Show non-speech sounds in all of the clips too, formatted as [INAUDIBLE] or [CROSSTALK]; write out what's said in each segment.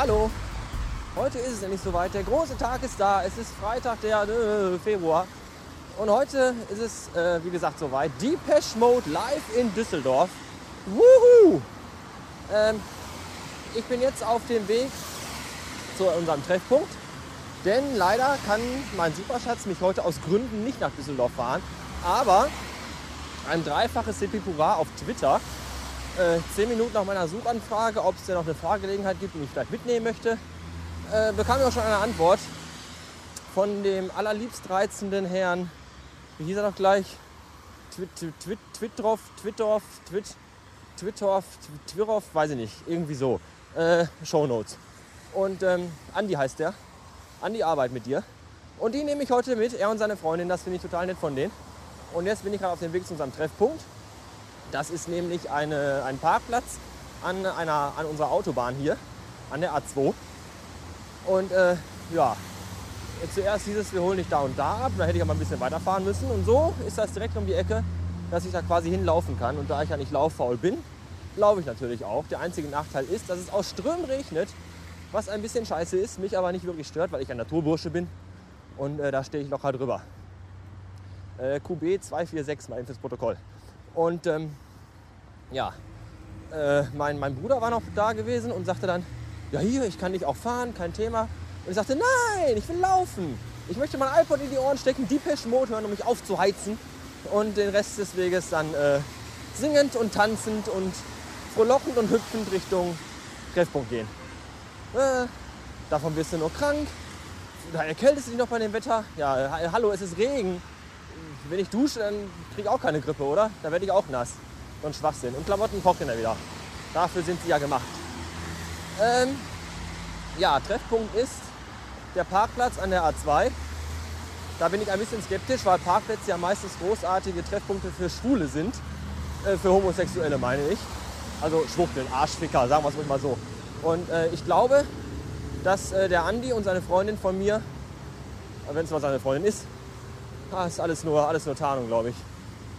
Hallo. Heute ist es endlich soweit. Der große Tag ist da. Es ist Freitag, der äh, Februar. Und heute ist es, äh, wie gesagt, soweit. Depeche Mode live in Düsseldorf. Wuhu! Ähm, ich bin jetzt auf dem Weg zu unserem Treffpunkt. Denn leider kann mein Superschatz mich heute aus Gründen nicht nach Düsseldorf fahren. Aber ein dreifaches Sepipura auf Twitter, äh, zehn Minuten nach meiner Suchanfrage, ob es denn noch eine Fahrgelegenheit gibt, die ich vielleicht mitnehmen möchte, äh, bekam ich auch schon eine Antwort von dem allerliebst reizenden Herrn, wie hieß er doch gleich? Twit, Twit, Twittroff, Twittorf, Twit, Twittorf, Twirroff, weiß ich nicht, irgendwie so. Äh, Shownotes. Und ähm, Andi heißt der. Andi arbeitet mit dir. Und die nehme ich heute mit, er und seine Freundin, das finde ich total nett von denen. Und jetzt bin ich gerade auf dem Weg zu unserem Treffpunkt. Das ist nämlich eine, ein Parkplatz an, einer, an unserer Autobahn hier, an der A2. Und äh, ja, zuerst dieses, wir holen dich da und da ab, da hätte ich aber ein bisschen weiterfahren müssen. Und so ist das direkt um die Ecke, dass ich da quasi hinlaufen kann. Und da ich ja nicht lauffaul bin, laufe ich natürlich auch. Der einzige Nachteil ist, dass es aus Strömen regnet, was ein bisschen scheiße ist, mich aber nicht wirklich stört, weil ich ein Naturbursche bin. Und äh, da stehe ich locker drüber. Äh, QB 246 mal fürs Protokoll. Und ähm, ja, äh, mein, mein Bruder war noch da gewesen und sagte dann, ja hier, ich kann dich auch fahren, kein Thema. Und ich sagte, nein, ich will laufen. Ich möchte mein iPod in die Ohren stecken, Depeche Mode hören, um mich aufzuheizen. Und den Rest des Weges dann äh, singend und tanzend und frohlockend und hüpfend Richtung Treffpunkt gehen. Äh, davon wirst du nur krank. Da erkältest du dich noch bei dem Wetter. Ja, äh, hallo, es ist Regen. Wenn ich dusche, dann kriege ich auch keine Grippe, oder? Da werde ich auch nass. Ein Schwachsinn. Und Klamotten trocknen ja wieder. Dafür sind sie ja gemacht. Ähm, ja, Treffpunkt ist der Parkplatz an der A2. Da bin ich ein bisschen skeptisch, weil Parkplätze ja meistens großartige Treffpunkte für Schwule sind. Äh, für Homosexuelle meine ich. Also Schwuchteln, Arschficker, sagen wir es mal so. Und äh, ich glaube, dass äh, der Andi und seine Freundin von mir, wenn es mal seine Freundin ist, ah, ist alles nur, alles nur Tarnung, glaube ich.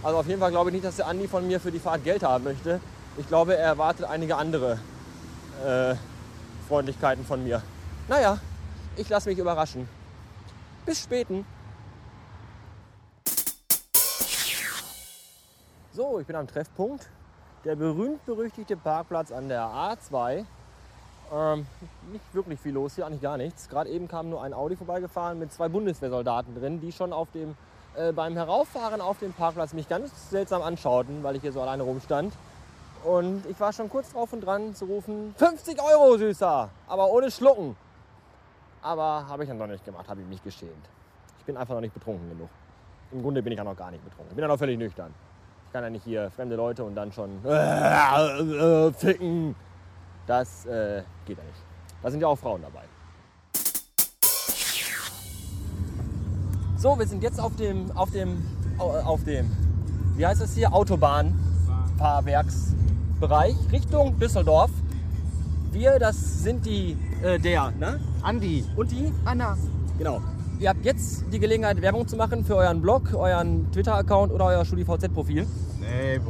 Also auf jeden Fall glaube ich nicht, dass der Andi von mir für die Fahrt Geld haben möchte. Ich glaube, er erwartet einige andere äh, Freundlichkeiten von mir. Naja, ich lasse mich überraschen. Bis späten. So, ich bin am Treffpunkt. Der berühmt-berüchtigte Parkplatz an der A2. Ähm, nicht wirklich viel los hier, eigentlich gar nichts. Gerade eben kam nur ein Audi vorbeigefahren mit zwei Bundeswehrsoldaten drin, die schon auf dem, äh, beim Herauffahren auf dem Parkplatz mich ganz seltsam anschauten, weil ich hier so alleine rumstand. Und ich war schon kurz drauf und dran zu rufen, 50 Euro, Süßer, aber ohne Schlucken. Aber habe ich dann noch nicht gemacht, habe ich mich geschämt. Ich bin einfach noch nicht betrunken genug. Im Grunde bin ich ja noch gar nicht betrunken. Ich bin ja noch völlig nüchtern. Ich kann ja nicht hier fremde Leute und dann schon [LAUGHS] äh, äh, ficken. Das äh, geht ja nicht. Da sind ja auch Frauen dabei. So, wir sind jetzt auf dem, auf dem, auf dem, wie heißt es hier, Autobahnfahrwerksbereich Richtung Düsseldorf. Wir, das sind die, äh, der, ne? Andi. Und die? Anna. Genau. Ihr habt jetzt die Gelegenheit, Werbung zu machen für euren Blog, euren Twitter-Account oder euer StudiVZ-Profil. Nee,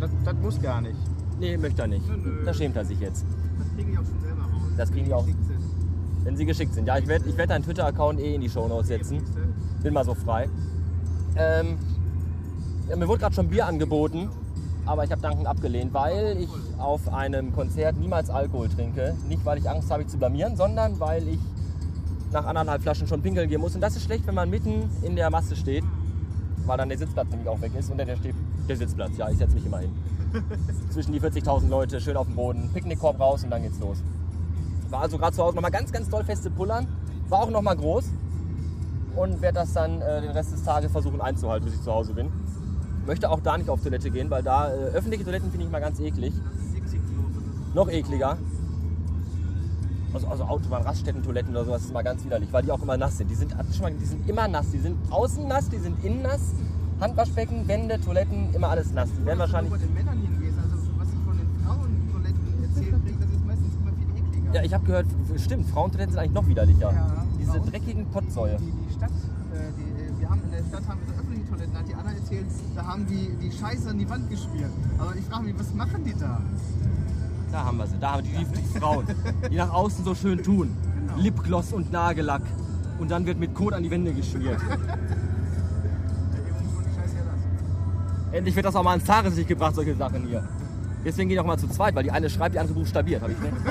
das, das muss gar nicht. Nee, möchte er nicht. Nö, nö. Da schämt er sich jetzt. Das kriegen die auch schon selber raus. Das kriegen die auch. Geschickt sind. Wenn sie geschickt sind. Ja, ich werde ich werd deinen Twitter-Account eh in die Shownotes setzen. Bin mal so frei. Ähm, ja, mir wurde gerade schon Bier angeboten, aber ich habe dankend abgelehnt, weil ich auf einem Konzert niemals Alkohol trinke. Nicht, weil ich Angst habe, mich zu blamieren, sondern weil ich nach anderthalb Flaschen schon pinkeln gehen muss. Und das ist schlecht, wenn man mitten in der Masse steht, weil dann der Sitzplatz nämlich auch weg ist. Und der steht der Sitzplatz. Ja, ich setze mich immer hin. [LAUGHS] Zwischen die 40.000 Leute, schön auf dem Boden, Picknickkorb raus und dann geht's los. War also gerade zu Hause nochmal ganz, ganz doll feste Pullern. War auch nochmal groß. Und werde das dann äh, den Rest des Tages versuchen einzuhalten, bis ich zu Hause bin. Möchte auch da nicht auf Toilette gehen, weil da äh, öffentliche Toiletten finde ich mal ganz eklig. Noch ekliger. Also, also Autobahn, Raststätten-Toiletten oder sowas ist mal ganz widerlich, weil die auch immer nass sind. Die sind, schon mal, die sind immer nass. Die sind außen nass, die sind innen nass. Handwaschbecken, Wände, Toiletten, immer alles nass. Die werden wahrscheinlich. Wenn du bei den Männern hingehst, also was ich von den Frauentoiletten erzählt kriege, das ist meistens immer viel ekliger. Ja, ich habe gehört, stimmt, Frauentoiletten sind eigentlich noch widerlicher. Ja, Diese dreckigen Pottsäue. Die, die Stadt, äh, die, wir haben in der Stadt haben wir so öffentliche Toiletten, hat die Anna erzählt, da haben die die Scheiße an die Wand gespielt. Aber ich frage mich, was machen die da? Da haben wir sie. Da haben wir die, die Frauen, die nach außen so schön tun. Lipgloss und Nagellack. Und dann wird mit Kot an die Wände geschmiert. Endlich wird das auch mal ans Tageslicht gebracht, solche Sachen hier. Deswegen gehen auch mal zu zweit, weil die eine schreibt, die andere buchstabiert. Hab ich recht? [LAUGHS]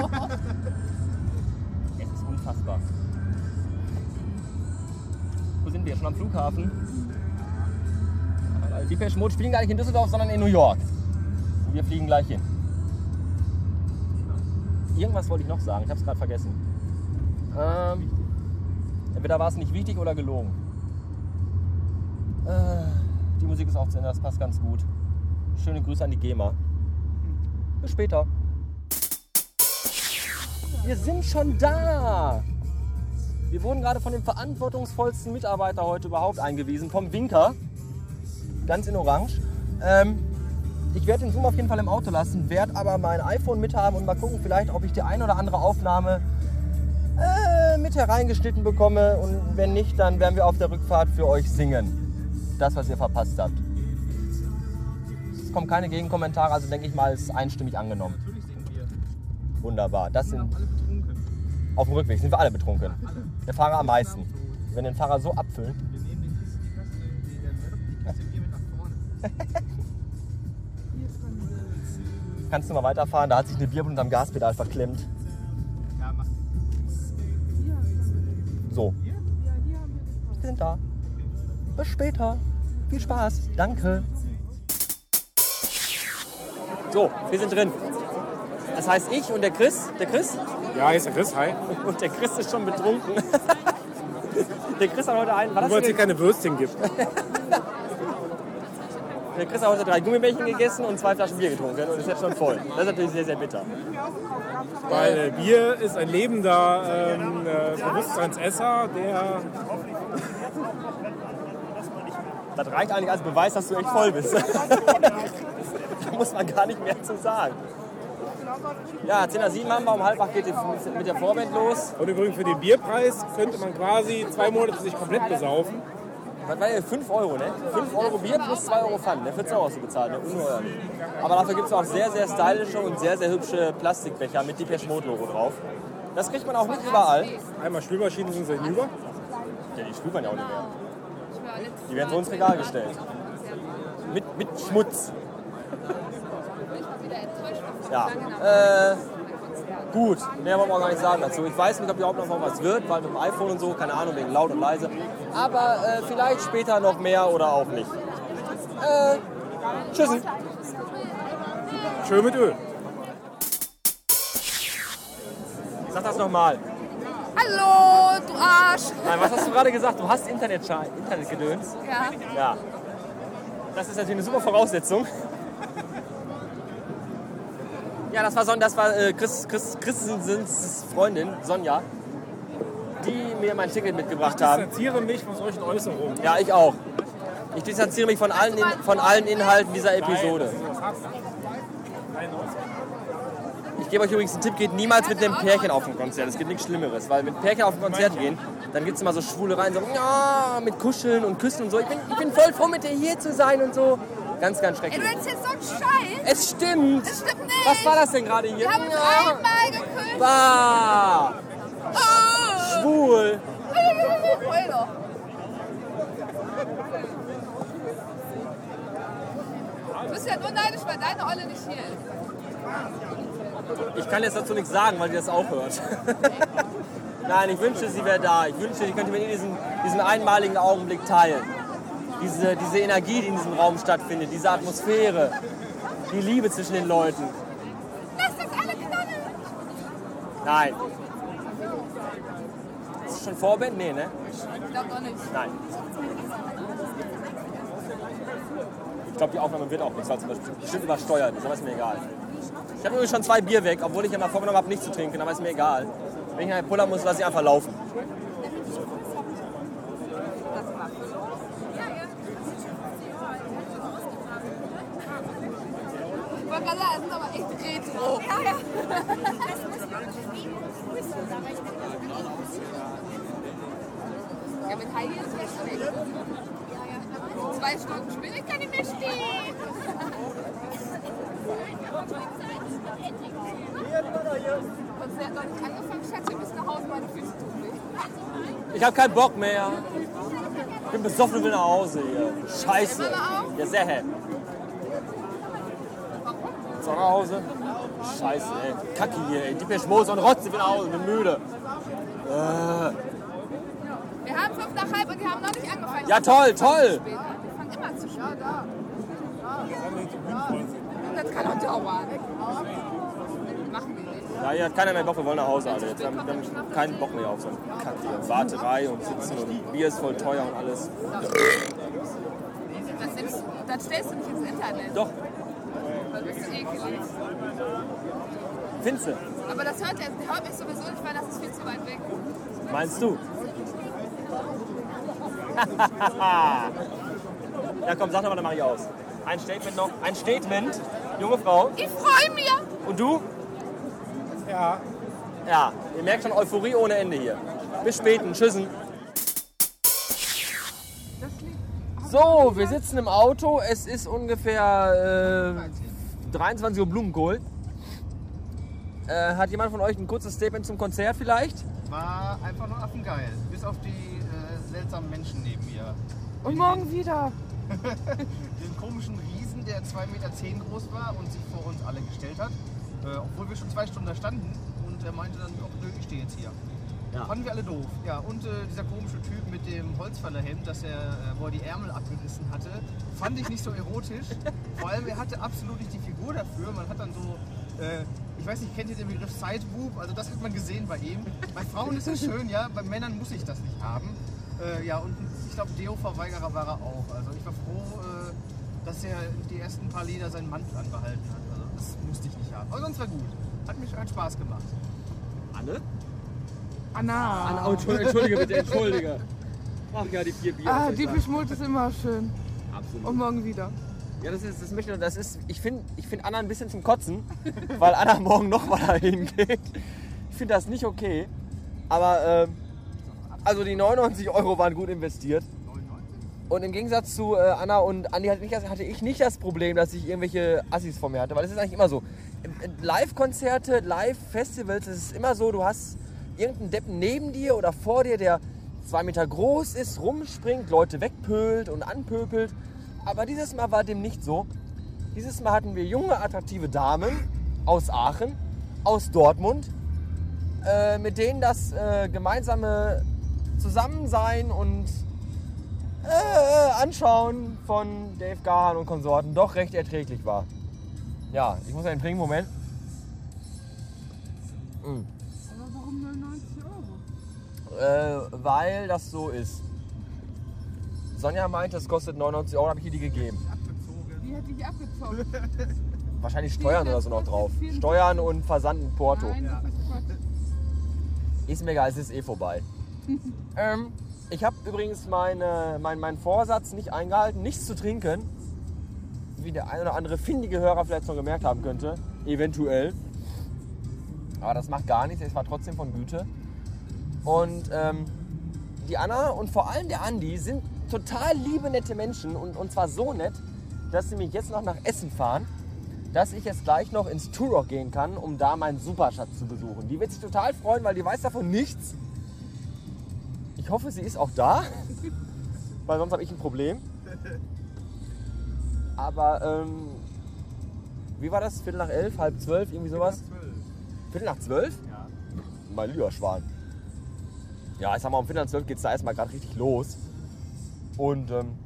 es ist unfassbar. Wo sind wir? Schon am Flughafen? Die Peschmod spielen gar nicht in Düsseldorf, sondern in New York. Und wir fliegen gleich hin. Irgendwas wollte ich noch sagen, ich habe es gerade vergessen. Ähm, entweder war es nicht wichtig oder gelogen. Äh, die Musik ist auch zu Ende, das passt ganz gut. Schöne Grüße an die GEMA. Bis später. Wir sind schon da. Wir wurden gerade von dem verantwortungsvollsten Mitarbeiter heute überhaupt eingewiesen, vom Winker. Ganz in Orange. Ähm, ich werde den Zoom auf jeden Fall im Auto lassen, werde aber mein iPhone mithaben und mal gucken, vielleicht, ob ich die ein oder andere Aufnahme äh, mit hereingeschnitten bekomme. Und wenn nicht, dann werden wir auf der Rückfahrt für euch singen. Das, was ihr verpasst habt. Es kommen keine Gegenkommentare, also denke ich mal, es ist einstimmig angenommen. Natürlich singen wir. Wunderbar. Das sind auf dem Rückweg sind wir alle betrunken. Der Fahrer am meisten. Wenn den Fahrer so abfüllen. Kannst du mal weiterfahren? Da hat sich eine Bierbund am Gaspedal verklemmt. Ja, mach. So. Wir sind da. Bis später. Viel Spaß. Danke. So, wir sind drin. Das heißt ich und der Chris. Der Chris? Ja, hier ist der Chris, hi. [LAUGHS] Und der Chris ist schon betrunken. [LAUGHS] Der Chris hat heute einen. Weil du es hier keine Würstchen gibt. [LAUGHS] Der Chris hat heute drei Gummibärchen gegessen und zwei Flaschen Bier getrunken und ist jetzt schon voll. Das ist natürlich sehr, sehr bitter. Weil äh, Bier ist ein lebender ähm, äh, Bewusstseinsesser, der Das reicht eigentlich als Beweis, dass du echt voll bist. [LAUGHS] da muss man gar nicht mehr zu sagen. Ja, 10 nach 7 haben wir, um halb acht geht mit der Vorband los. Und übrigens für den Bierpreis könnte man quasi zwei Monate sich komplett besaufen. Was war ja 5 Euro, ne? 5 Euro Bier plus 2 Euro Pfand, ne? 14 Euro hast du bezahlt, ne? Ungeheuerlich. Aber dafür gibt es auch sehr, sehr stylische und sehr, sehr hübsche Plastikbecher mit Depeche Mode Logo drauf. Das kriegt man auch nicht überall. Einmal Spülmaschinen sind sie hinüber. Ja, die spült man ja auch nicht mehr. Die werden so ins Regal gestellt. Mit, mit Schmutz. Ja, äh, gut, mehr wollen wir gar nicht sagen dazu. Ich weiß nicht, ob überhaupt noch was wird, weil mit dem iPhone und so, keine Ahnung, wegen laut und leise. Aber äh, vielleicht später noch mehr oder auch nicht. Äh, tschüssen. Schön mit Öl. Sag das nochmal. Hallo, du Arsch! Nein, was hast du gerade gesagt? Du hast Internet Internetgedöns. Ja. Ja. Das ist natürlich eine super Voraussetzung. Ja, das war, Son das war äh, Chris, Chris, Christensens Freundin, Sonja, die mir mein Ticket mitgebracht Ich haben. distanziere mich von solchen Äußerungen. Ja, ich auch. Ich distanziere mich von allen, In von allen Inhalten dieser Episode. Ich gebe euch übrigens einen Tipp, geht niemals mit einem Pärchen auf ein Konzert. Es gibt nichts Schlimmeres, weil mit Pärchen auf ein Konzert gehen, dann gibt es immer so schwule rein, so ja, mit Kuscheln und Küssen und so. Ich bin, ich bin voll froh, mit dir hier zu sein und so. Ganz, ganz Ey, schrecklich. du erzählst so einen Scheiß! Es stimmt. Das stimmt nicht! Was war das denn gerade hier? Wir haben uns Ja. einmal geküsst! Bah, Oh. schwul. Du bist ja nur neidisch, weil deine Olle nicht hier ist. Ich kann jetzt dazu nichts sagen, weil die das auch hört. [LAUGHS] Nein, ich wünschte, sie wäre da. Ich wünschte, ich könnte mit ihr diesen, diesen einmaligen Augenblick teilen. Diese, diese Energie, die in diesem Raum stattfindet, diese Atmosphäre, die Liebe zwischen den Leuten. Lass uns alle knallen! Nein. Ist es schon Vorband? Nee, ne? Ich glaub noch nicht. Nein. Ich glaube, die Aufnahme wird auch nichts, weil es bestimmt übersteuert ist, aber ist mir egal. Ich habe übrigens schon zwei Bier weg, obwohl ich ja mal vorgenommen habe, nicht zu trinken, aber ist mir egal. Wenn ich nachher pullern muss, lasse ich einfach laufen. Bagala sind aber echt retro. Ja, ja. Mit Heidi ist ja schlecht. Zwei Stunden später kann ich mehr stehen. Und sie hat noch nicht angefangen, Schatz, wir müssen nach Hause, meine Füße tun weh. Ich habe keinen Bock mehr. Ich bin besoffen und will nach Hause hier. Scheiße. Ja, sehr hell. So nach Hause? Scheiße, ey. Kacke hier, ey. Die Peschmose und Rotze, ich will nach Hause, bin müde. Äh. Wir haben fünf nach halb und die haben noch nicht angefangen. Ja, toll, toll. Die fangen immer zu spät. Das kann auch dauern. Machen wir nicht. Ja, hier hat keiner mehr Bock, wir wollen nach Hause alle. Jetzt haben wir keinen Bock mehr auf so einen Kack hier. Warterei und sitzen und Bier ist voll teuer und alles. Das, nimmst, das stellst du nicht ins Internet. Doch, Weil du du. Finze, Aber das hört, der hört mich sowieso nicht, weil das ist viel zu weit weg. meinst du? [LAUGHS] ja komm, sag doch mal, dann mach ich aus. Ein Statement noch. Ein Statement, junge Frau. Ich freue mich. Und du? Ja. Ja, ihr merkt schon Euphorie ohne Ende hier. Bis späten, tschüssen. So, wir sitzen im Auto. Es ist ungefähr äh, 23 Uhr Blumenkohl. Äh, hat jemand von euch ein kurzes Statement zum Konzert vielleicht? War einfach nur affengeil. Bis auf die äh, seltsamen Menschen neben mir. Und morgen wieder. [LAUGHS] Den komischen Riesen, der 2,10 Meter groß war und sich vor uns alle gestellt hat. Äh, obwohl wir schon zwei Stunden da standen. Und er meinte dann, oh, nö, ich stehe jetzt hier. Ja. Fanden wir alle doof. Ja, und äh, dieser komische Typ mit dem Holzfällerhemd, das er, äh, wo er die Ärmel abgerissen hatte, fand ich nicht so erotisch. [LAUGHS] Vor allem, er hatte absolut nicht die Figur dafür. Man hat dann so, äh, ich weiß nicht, kennt ihr den Begriff Sideboob? Also das hat man gesehen bei ihm. Bei Frauen ist es schön, ja, bei Männern muss ich das nicht haben. Äh, ja, und ich glaube, Deo-Verweigerer war er auch. Also ich war froh, äh, dass er die ersten paar Lieder seinen Mantel anbehalten hat. Also das musste ich nicht haben. Aber sonst war gut. Hat mich hat Spaß gemacht. Anne? Anna. Anne, oh, entschuldige bitte, entschuldige. [LAUGHS] Ach ja, die vier Bier. Ah, die? Fischmult ist immer schön. Absolut. Und morgen wieder. Ja, das ist, das möchte ich, das ist, ich finde ich find Anna ein bisschen zum Kotzen, [LAUGHS] weil Anna morgen nochmal dahin geht. Ich finde das nicht okay. Aber, ähm, also die 99 Euro waren gut investiert. Und im Gegensatz zu äh, Anna und Andi hatte, nicht, hatte ich nicht das Problem, dass ich irgendwelche Assis vor mir hatte, weil es ist eigentlich immer so. Äh, Live-Konzerte, Live-Festivals, es ist immer so, du hast irgendeinen Deppen neben dir oder vor dir, der zwei Meter groß ist, rumspringt, Leute wegpölt und anpöpelt. Aber dieses Mal war dem nicht so. Dieses Mal hatten wir junge, attraktive Damen aus Aachen, aus Dortmund, äh, mit denen das äh, gemeinsame Zusammensein und äh, Anschauen von Dave Gahan und Konsorten doch recht erträglich war. Ja, ich muss einen trinken, Moment. Mm. Aber warum 99 Euro? Äh, weil das so ist. Sonja meinte, es kostet 99 Euro, habe ich ihr die gegeben. Die hätte ich abgezogen. Wahrscheinlich Steuern oder so noch drauf. Steuern und Versand in Porto. Nein. Ist mir egal, es ist eh vorbei. [LAUGHS] ähm, ich habe übrigens meine, mein, meinen Vorsatz nicht eingehalten, nichts zu trinken. Wie der ein oder andere findige Hörer vielleicht schon gemerkt haben könnte. Eventuell. Aber das macht gar nichts, es war trotzdem von Güte. Und ähm, die Anna und vor allem der Andi sind total liebe, nette Menschen. Und, und zwar so nett, dass sie mich jetzt noch nach Essen fahren. Dass ich jetzt gleich noch ins Turok gehen kann, um da meinen Superschatz zu besuchen. Die wird sich total freuen, weil die weiß davon nichts. Ich hoffe, sie ist auch da, [LAUGHS] weil sonst habe ich ein Problem. Aber ähm, wie war das? Viertel nach elf, halb zwölf, irgendwie sowas? Viertel nach zwölf? Ja. Mein lieber Schwan. Ja, ich sag mal, um Viertel nach zwölf geht es da erstmal gerade richtig los. Und ähm,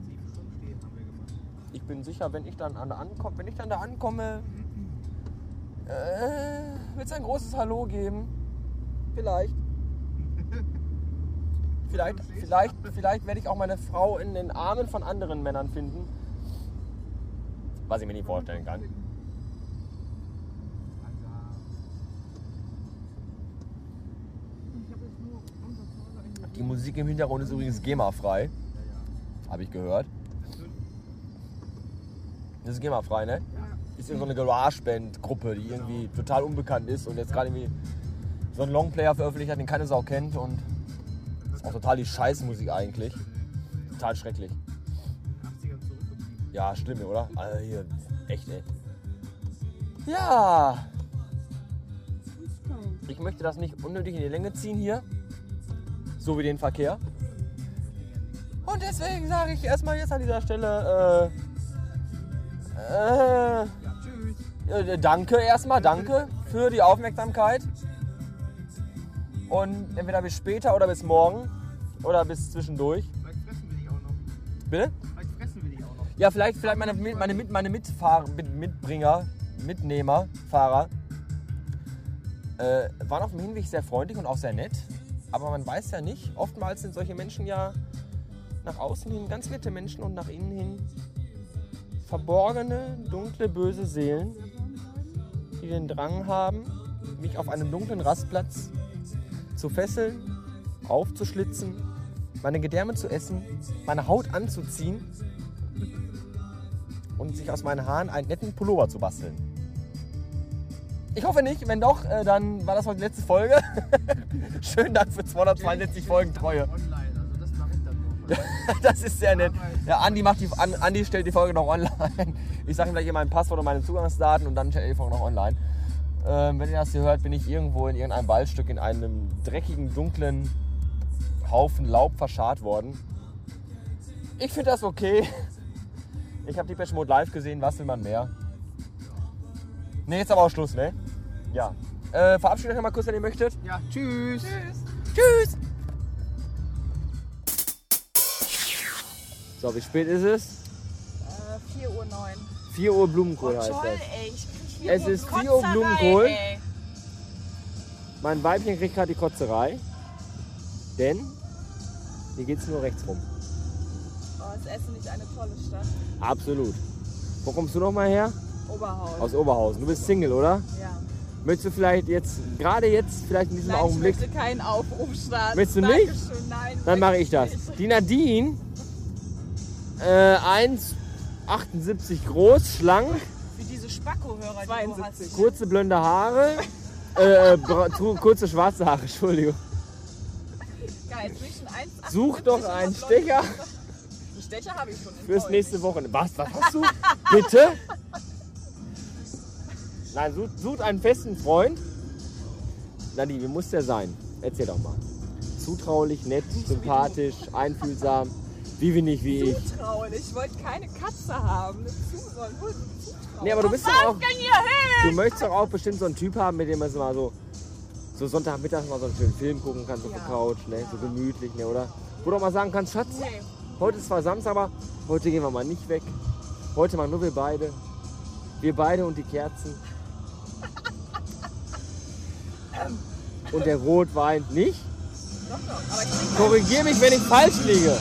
Sieben Stunden stehen haben wir gemacht. ich bin sicher, wenn ich dann an, ankomme, wenn ich dann da ankomme, äh, wird es ein großes Hallo geben. Vielleicht. Vielleicht, vielleicht, vielleicht werde ich auch meine Frau in den Armen von anderen Männern finden. Was ich mir nie vorstellen kann. Die Musik im Hintergrund ist übrigens GEMA-frei. Habe ich gehört. Das ist GEMA-frei, ne? Ist irgendeine so eine Garage-Band-Gruppe, die irgendwie total unbekannt ist und jetzt gerade irgendwie so einen Longplayer veröffentlicht hat, den keine Sau kennt und ist auch total die Scheißmusik eigentlich. Total schrecklich. 80ern zurückgeblieben. Ja, schlimm, oder? Also hier, echt, ey. Ja. Ich möchte das nicht unnötig in die Länge ziehen hier. So wie den Verkehr. Und deswegen sage ich erstmal jetzt an dieser Stelle äh, äh, Tschüss. äh, danke erstmal, danke für die Aufmerksamkeit. Und entweder bis später oder bis morgen oder bis zwischendurch. Vielleicht fressen wir dich auch noch. Bitte? Vielleicht fressen wir dich auch noch. Ja, vielleicht, vielleicht meine, meine, Mit- meine Mitfahrer, Mit, Mitbringer, Mitnehmer, Fahrer äh, waren auf dem Hinweg sehr freundlich und auch sehr nett. Aber man weiß ja nicht, oftmals sind solche Menschen ja nach außen hin ganz nette Menschen und nach innen hin verborgene, dunkle, böse Seelen, die den Drang haben, mich auf einem dunklen Rastplatz zu fesseln, aufzuschlitzen, meine Gedärme zu essen, meine Haut anzuziehen und sich aus meinen Haaren einen netten Pullover zu basteln. Ich hoffe nicht, wenn doch, äh, dann war das heute die letzte Folge. Schönen Dank für 262 Folgen Treue. Also [LAUGHS] das ist sehr nett. Ja, Andi, macht die, An- Andi stellt die Folge noch online. Ich sage ihm gleich hier mein Passwort und meine Zugangsdaten und dann stellt er die Folge noch online. Ähm, wenn ihr das hier hört, bin ich irgendwo in irgendeinem Waldstück in einem dreckigen, dunklen Haufen Laub verscharrt worden. Ich finde das okay. Ich habe die Patch Mode live gesehen, was will man mehr? Ne, jetzt aber auch Schluss, ne? Ja. Äh, verabschiedet euch mal kurz, wenn ihr möchtet. Ja, tschüss. Tschüss! So, wie spät ist es? Äh, 4 Uhr 9. 4 Uhr Blumenkohl Oh, heißt toll, das. ey. Ich krieg hier Es ist 4 Uhr Blumenkohl. ey. Mein Weibchen kriegt gerade die Kotzerei. Denn hier geht es nur rechts rum. Oh, ist Essen nicht eine tolle Stadt? Absolut. Wo kommst du nochmal her? Oberhausen. Aus Oberhausen. Du bist Single, oder? ja. Möchtest du vielleicht jetzt, gerade jetzt, vielleicht in diesem Nein, Augenblick, ich möchte keinen Aufruf starten. Willst du nicht? Dankeschön, nein. dann mache ich das. nicht. Die Nadine, äh, 1,78 groß, schlank, Wie diese Spacko-Hörer, die du 72. hast. kurze blonde Haare, [LAUGHS] äh, äh, kurze schwarze Haare, Entschuldigung. Geil, zwischen 1,78 Such doch einen. Stecher Einen Stecher habe ich schon. fürs nächste Wochenende. Was, was hast du? Bitte? Nein, such, sucht einen festen Freund. Nadine, wie muss der sein? Erzähl doch mal. Zutraulich, nett, sympathisch, einfühlsam. Wie wenig wie ich. Zutrauen. Ich wollte keine Katze haben. Eine Zu soll wohl zutrauen. Nee, aber du bist doch auch. Du möchtest doch auch bestimmt so einen Typ haben, mit dem man so mal so, so Sonntagmittag mal so einen schönen Film gucken kann, so auf der Couch, ne? so gemütlich, ne? oder? Wo du auch mal sagen kannst, Schatz, Nee. heute ist zwar Samstag, aber heute gehen wir mal nicht weg. Heute mal nur wir beide. Wir beide und die Kerzen. Und der Rotwein nicht? Doch, doch. Korrigier mich, wenn ich falsch liege.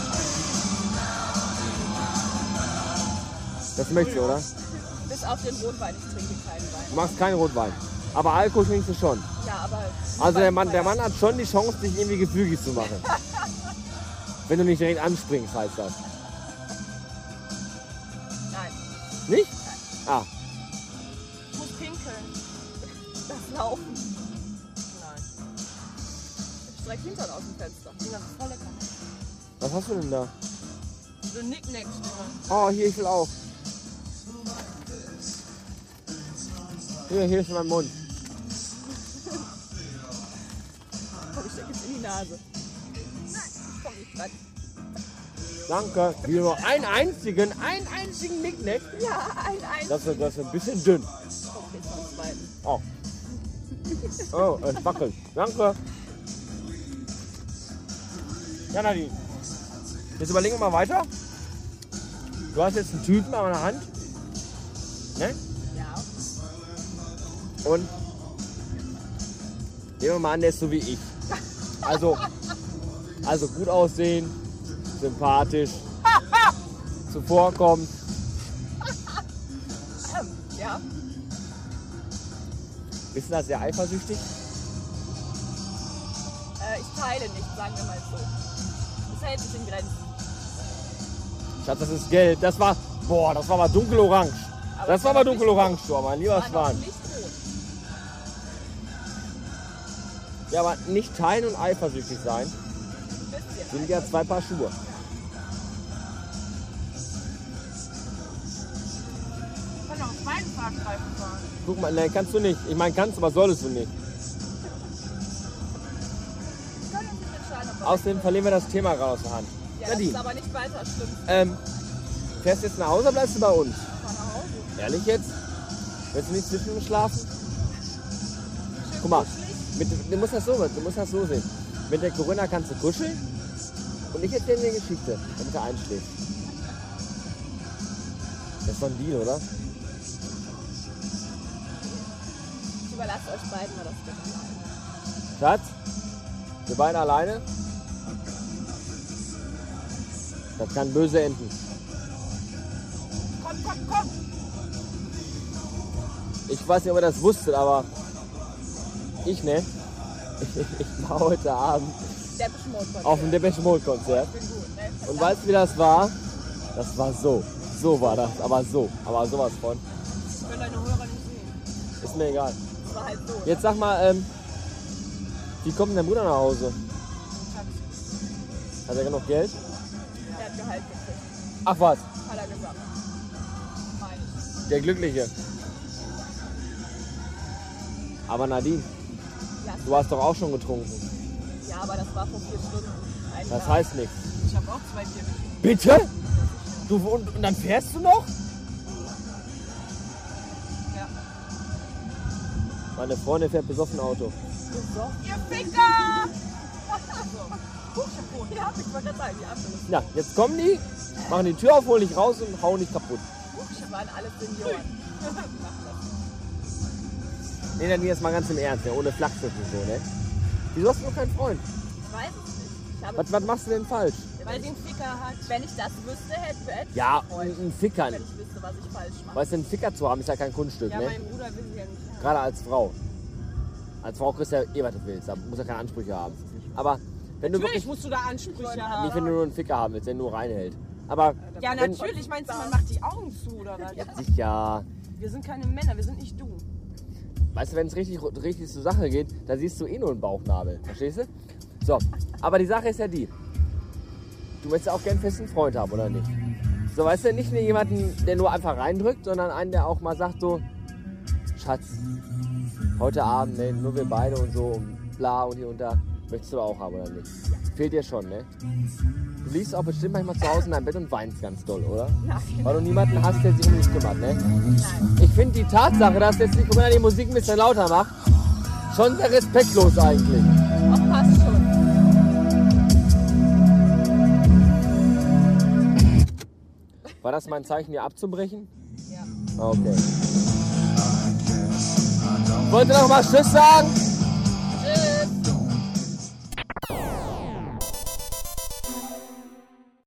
Das möchtest du, oder? bis auf den Rotwein. Ich trinke keinen Wein. Du magst keinen Rotwein. Aber Alkohol trinkst du schon. Ja, aber. Also der Mann, der Mann hat schon die Chance, dich irgendwie gefügig zu machen. [LAUGHS] Wenn du nicht direkt anspringst, heißt das. Nein. Nicht? Ah, Ich streck Hintern aus dem Fenster. Die sind voll lecker. was hast du denn da? So Nicknacks. Oh, hier, ich will auch. Hier, hier ist mein Mund. Komm, ich steck jetzt in die Nase. Nein, komm nicht rein. Danke. Hier nur einen einzigen, einen einzigen Nicknack. Ja, ein, ein. Das ist, das ist ein bisschen dünn. Zweiten. Oh. Oh, es wackelt. Danke. Ja, Nadine. Jetzt überlegen wir mal weiter. Du hast jetzt einen Typen an der Hand. Ne? Ja. Und nehmen wir mal an, der ist so wie ich. Also, also gut aussehen, sympathisch, zuvorkommend. Ja. Bist du da sehr eifersüchtig? Äh, ich teile nicht, sagen wir mal so. Hält sich in Grenzen. Schatz, das ist gelb. Das war, boah, das war mal dunkelorange. Aber Das war mal dunkelorange, du, mein lieber Schwan. Ja, aber nicht teilen und eifersüchtig sein sind ja zwei Paar Schuhe. Kann noch zwei kleinen Fahrstreifen fahren. Guck mal, nein, kannst du nicht. Ich meine, kannst, aber solltest du nicht. Außerdem verlieren wir das Thema gerade aus der Hand. Ja, das ist Nadine, aber nicht weiter schlimm. ähm, fährst du jetzt nach Hause oder bleibst du bei uns? Fahr nach Hause. Ehrlich jetzt? Willst du nicht zwischen uns schlafen? Guck mal, mit, du, musst das so, du musst das so sehen. Mit der Corinna kannst du kuscheln und ich erzähle dir eine Geschichte, damit er einschläft. Das ist doch ein Deal, oder? Ich überlasse euch beiden mal das alleine. Schatz, wir beide alleine. Das kann böse enden. Komm, komm, komm! Ich weiß nicht, ob ihr das wusstet, aber ich ne. [LAUGHS] Ich war heute Abend auf dem Depeche Mode Konzert. ne? Und weißt du, wie das war? Das war so. So war das. Aber so. Aber sowas von. Ich will deine Hörer nicht sehen. Ist mir egal. Das war halt so. Jetzt sag mal, ähm, wie kommt denn dein Bruder nach Hause? Hat er genug Geld? Ach was, Hat er gesagt. Meine ich. der Glückliche. Aber Nadine, Ja, du hast doch auch schon getrunken. ja, aber das war vor vier Stunden. Ein Das Jahr. heißt nichts. Ich habe auch zwei Bier getrunken. Bitte? Du, und, und dann fährst du noch? Ja. Meine Freundin fährt besoffen Auto. Ihr Ficker! [LAUGHS] Ich. Ja, ich wollte gerade sagen, die Ampel. Ja, jetzt kommen die, machen die Tür auf, holen dich raus und hauen dich kaputt. Ich waren alle Senioren. Nee, dann jetzt mal ganz im Ernst, ja, ohne Flachschiff und so, ne? Wieso hast du noch keinen Freund? Ich weiß es nicht. Ich habe, Was, was machst du denn falsch? weil einen Ficker hat. Wenn ich das wüsste, hätte hätte ich Ja, einen Freund. ein Ficker. Wenn ich wüsste, was ich falsch mache. Weißt du, einen Ficker zu haben ist ja kein Kunststück, Ja, ne? mein Bruder will sie ja nicht haben. Gerade als Frau. Als Frau kriegst du ja eh, was du willst. Da du ja keine Ansprüche haben. Aber wenn du wirklich, musst du da Ansprüche nicht wenn du nur einen Ficker haben willst, der nur reinhält. Aber Ja, wenn, natürlich. Meinst du, man macht die Augen zu oder was? Sicher. Wir sind keine Männer, wir sind nicht du. Weißt du, wenn es richtig, richtig zur Sache geht, da siehst du eh nur einen Bauchnabel. Verstehst du? So, aber die Sache ist ja die. Du möchtest ja auch gern einen festen Freund haben, oder nicht? So, weißt du, nicht nur jemanden, der nur einfach reindrückt, sondern einen, der auch mal sagt so, Schatz, heute Abend, ne, nur wir beide und so und bla und hier und da. Möchtest du auch haben, oder nicht? Fehlt dir schon, ne? Du liegst auch bestimmt manchmal zu Hause in deinem Bett und weinst ganz doll, oder? Weil du niemanden hast, der sich um dich kümmert, ne? Ich finde die Tatsache, dass jetzt die Corinna die Musik ein bisschen lauter macht, schon sehr respektlos eigentlich. Ach, passt schon. War das mein Zeichen, hier abzubrechen? Ja. Okay. Wollt ihr noch mal Tschüss sagen?